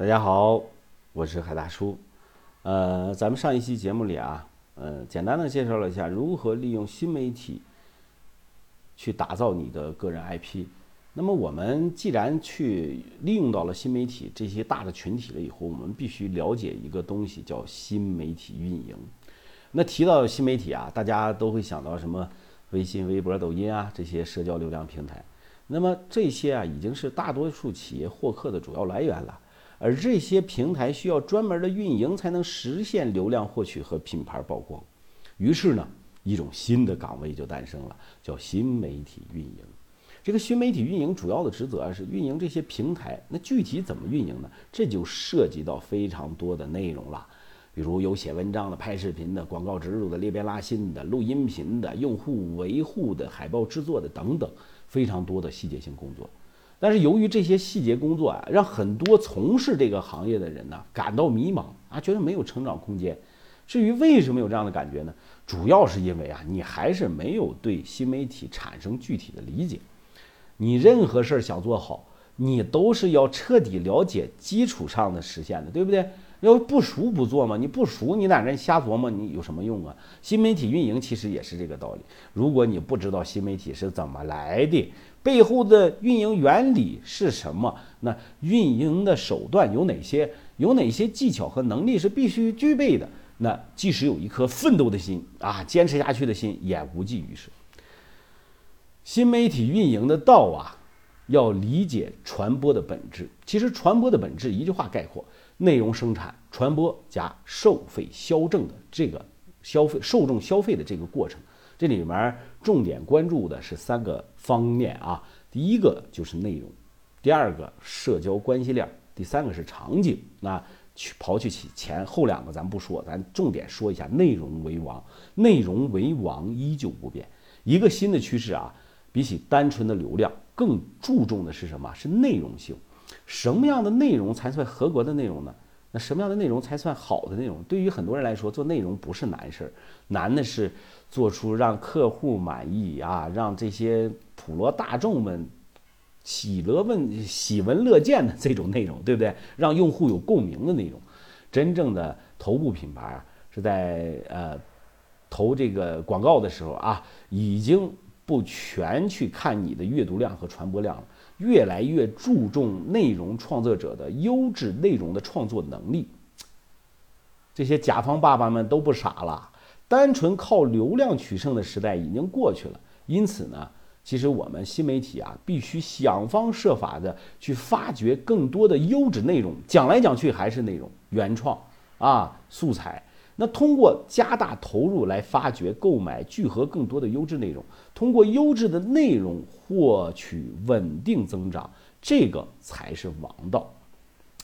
大家好，我是海大叔。呃，咱们上一期节目里啊，呃，简单的介绍了一下如何利用新媒体去打造你的个人 IP。那么我们既然去利用到了新媒体这些大的群体了以后，我们必须了解一个东西，叫新媒体运营。那提到新媒体啊，大家都会想到什么？微信、微博、抖音啊，这些社交流量平台。那么这些啊，已经是大多数企业获客的主要来源了。而这些平台需要专门的运营才能实现流量获取和品牌曝光。于是呢，一种新的岗位就诞生了，叫新媒体运营。这个新媒体运营主要的职责啊是运营这些平台。那具体怎么运营呢？这就涉及到非常多的内容了，比如有写文章的、拍视频的、广告植入的、裂变拉新的、录音频的、用户维护的、海报制作的等等。非常多的细节性工作，但是由于这些细节工作啊，让很多从事这个行业的人呢感到迷茫啊，觉得没有成长空间。至于为什么有这样的感觉呢？主要是因为啊，你还是没有对新媒体产生具体的理解。你任何事儿想做好，你都是要彻底了解基础上的实现的，对不对？要不熟不做嘛，你不熟，你在那瞎琢磨，你有什么用啊？新媒体运营其实也是这个道理。如果你不知道新媒体是怎么来的，背后的运营原理是什么，那运营的手段有哪些？有哪些技巧和能力是必须具备的？那即使有一颗奋斗的心啊，坚持下去的心也无济于事。新媒体运营的道啊，要理解传播的本质。其实传播的本质，一句话概括。内容生产、传播加收费销证的这个消费受众消费的这个过程，这里面重点关注的是三个方面啊。第一个就是内容，第二个社交关系链，第三个是场景。那去刨去起前后两个咱不说，咱重点说一下内容为王。内容为王依旧不变。一个新的趋势啊，比起单纯的流量，更注重的是什么？是内容性。什么样的内容才算合格的内容呢？那什么样的内容才算好的内容？对于很多人来说，做内容不是难事儿，难的是做出让客户满意啊，让这些普罗大众们喜乐问喜闻乐见的这种内容，对不对？让用户有共鸣的内容。真正的头部品牌是在呃投这个广告的时候啊，已经不全去看你的阅读量和传播量了。越来越注重内容创作者的优质内容的创作能力。这些甲方爸爸们都不傻了，单纯靠流量取胜的时代已经过去了。因此呢，其实我们新媒体啊，必须想方设法的去发掘更多的优质内容。讲来讲去还是内容原创啊，素材。那通过加大投入来发掘、购买、聚合更多的优质内容，通过优质的内容获取稳定增长，这个才是王道。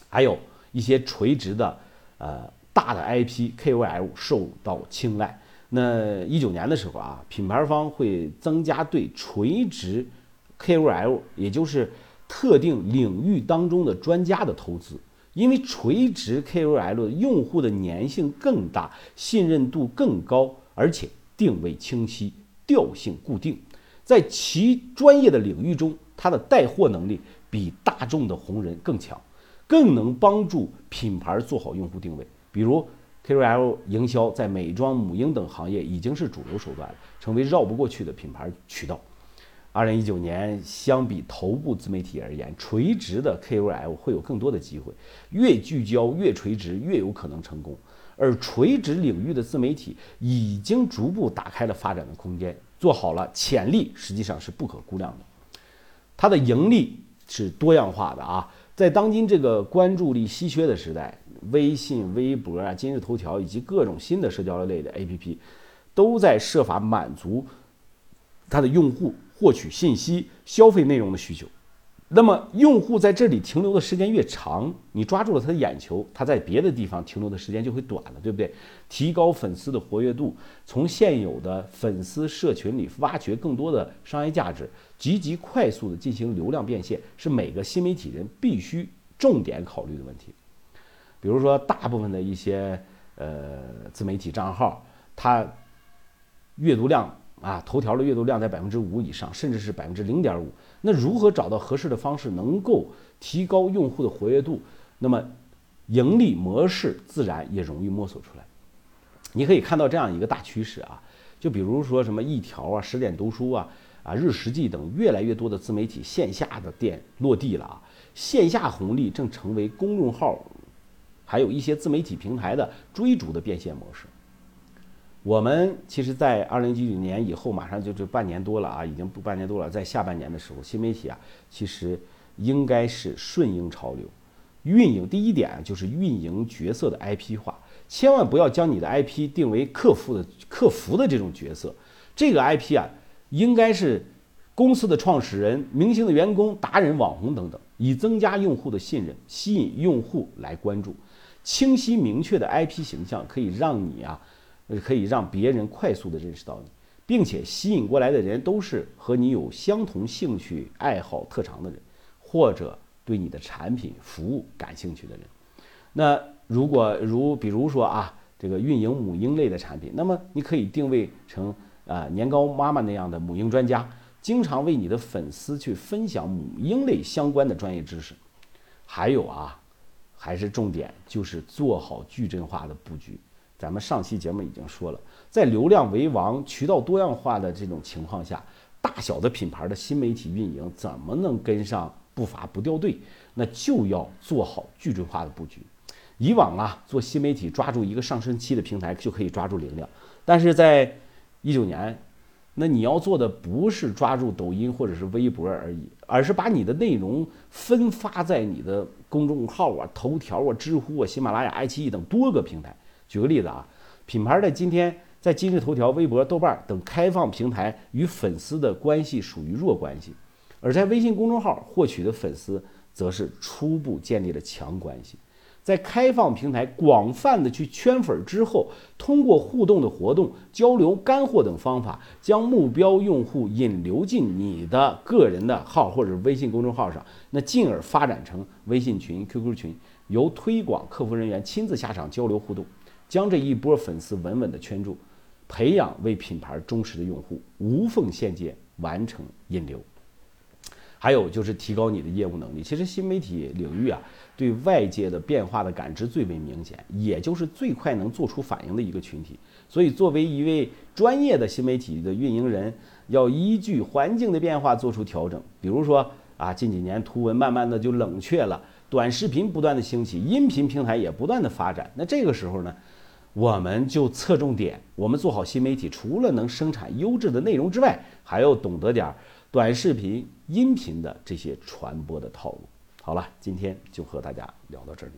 还有一些垂直的、呃大的 IP KOL 受到青睐。那一九年的时候啊，品牌方会增加对垂直 KOL，也就是特定领域当中的专家的投资。因为垂直 KOL 用户的粘性更大，信任度更高，而且定位清晰，调性固定，在其专业的领域中，它的带货能力比大众的红人更强，更能帮助品牌做好用户定位。比如 KOL 营销在美妆、母婴等行业已经是主流手段了，成为绕不过去的品牌渠道。二零一九年，相比头部自媒体而言，垂直的 KOL 会有更多的机会。越聚焦、越垂直，越有可能成功。而垂直领域的自媒体已经逐步打开了发展的空间，做好了，潜力实际上是不可估量的。它的盈利是多样化的啊！在当今这个关注力稀缺的时代，微信、微博啊、今日头条以及各种新的社交类的 APP，都在设法满足它的用户。获取信息、消费内容的需求，那么用户在这里停留的时间越长，你抓住了他的眼球，他在别的地方停留的时间就会短了，对不对？提高粉丝的活跃度，从现有的粉丝社群里挖掘更多的商业价值，积极快速的进行流量变现，是每个新媒体人必须重点考虑的问题。比如说，大部分的一些呃自媒体账号，它阅读量。啊，头条的阅读量在百分之五以上，甚至是百分之零点五。那如何找到合适的方式，能够提高用户的活跃度？那么盈利模式自然也容易摸索出来。你可以看到这样一个大趋势啊，就比如说什么一条啊、十点读书啊、啊日食记等越来越多的自媒体线下的店落地了啊，线下红利正成为公众号，还有一些自媒体平台的追逐的变现模式。我们其实，在二零一九年以后，马上就这半年多了啊，已经不半年多了，在下半年的时候，新媒体啊，其实应该是顺应潮流，运营第一点就是运营角色的 IP 化。千万不要将你的 IP 定为客服的客服的这种角色，这个 IP 啊，应该是公司的创始人、明星的员工、达人、网红等等，以增加用户的信任，吸引用户来关注。清晰明确的 IP 形象可以让你啊，可以让别人快速的认识到你，并且吸引过来的人都是和你有相同兴趣、爱好、特长的人，或者对你的产品服务感兴趣的人。那。如果如比如说啊，这个运营母婴类的产品，那么你可以定位成啊年糕妈妈那样的母婴专家，经常为你的粉丝去分享母婴类相关的专业知识。还有啊，还是重点就是做好矩阵化的布局。咱们上期节目已经说了，在流量为王、渠道多样化的这种情况下，大小的品牌的新媒体运营怎么能跟上步伐不掉队？那就要做好矩阵化的布局。以往啊，做新媒体抓住一个上升期的平台就可以抓住流量，但是在一九年，那你要做的不是抓住抖音或者是微博而已，而是把你的内容分发在你的公众号啊、头条啊、知乎啊、喜马拉雅、爱奇艺等多个平台。举个例子啊，品牌在今天在今日头条、微博、豆瓣等开放平台与粉丝的关系属于弱关系，而在微信公众号获取的粉丝则是初步建立了强关系。在开放平台广泛的去圈粉之后，通过互动的活动、交流干货等方法，将目标用户引流进你的个人的号或者微信公众号上，那进而发展成微信群、QQ 群，由推广客服人员亲自下场交流互动，将这一波粉丝稳稳的圈住，培养为品牌忠实的用户，无缝衔接完成引流。还有就是提高你的业务能力。其实新媒体领域啊，对外界的变化的感知最为明显，也就是最快能做出反应的一个群体。所以，作为一位专业的新媒体的运营人，要依据环境的变化做出调整。比如说啊，近几年图文慢慢的就冷却了，短视频不断的兴起，音频平台也不断的发展。那这个时候呢，我们就侧重点，我们做好新媒体，除了能生产优质的内容之外，还要懂得点。短视频、音频的这些传播的套路，好了，今天就和大家聊到这里。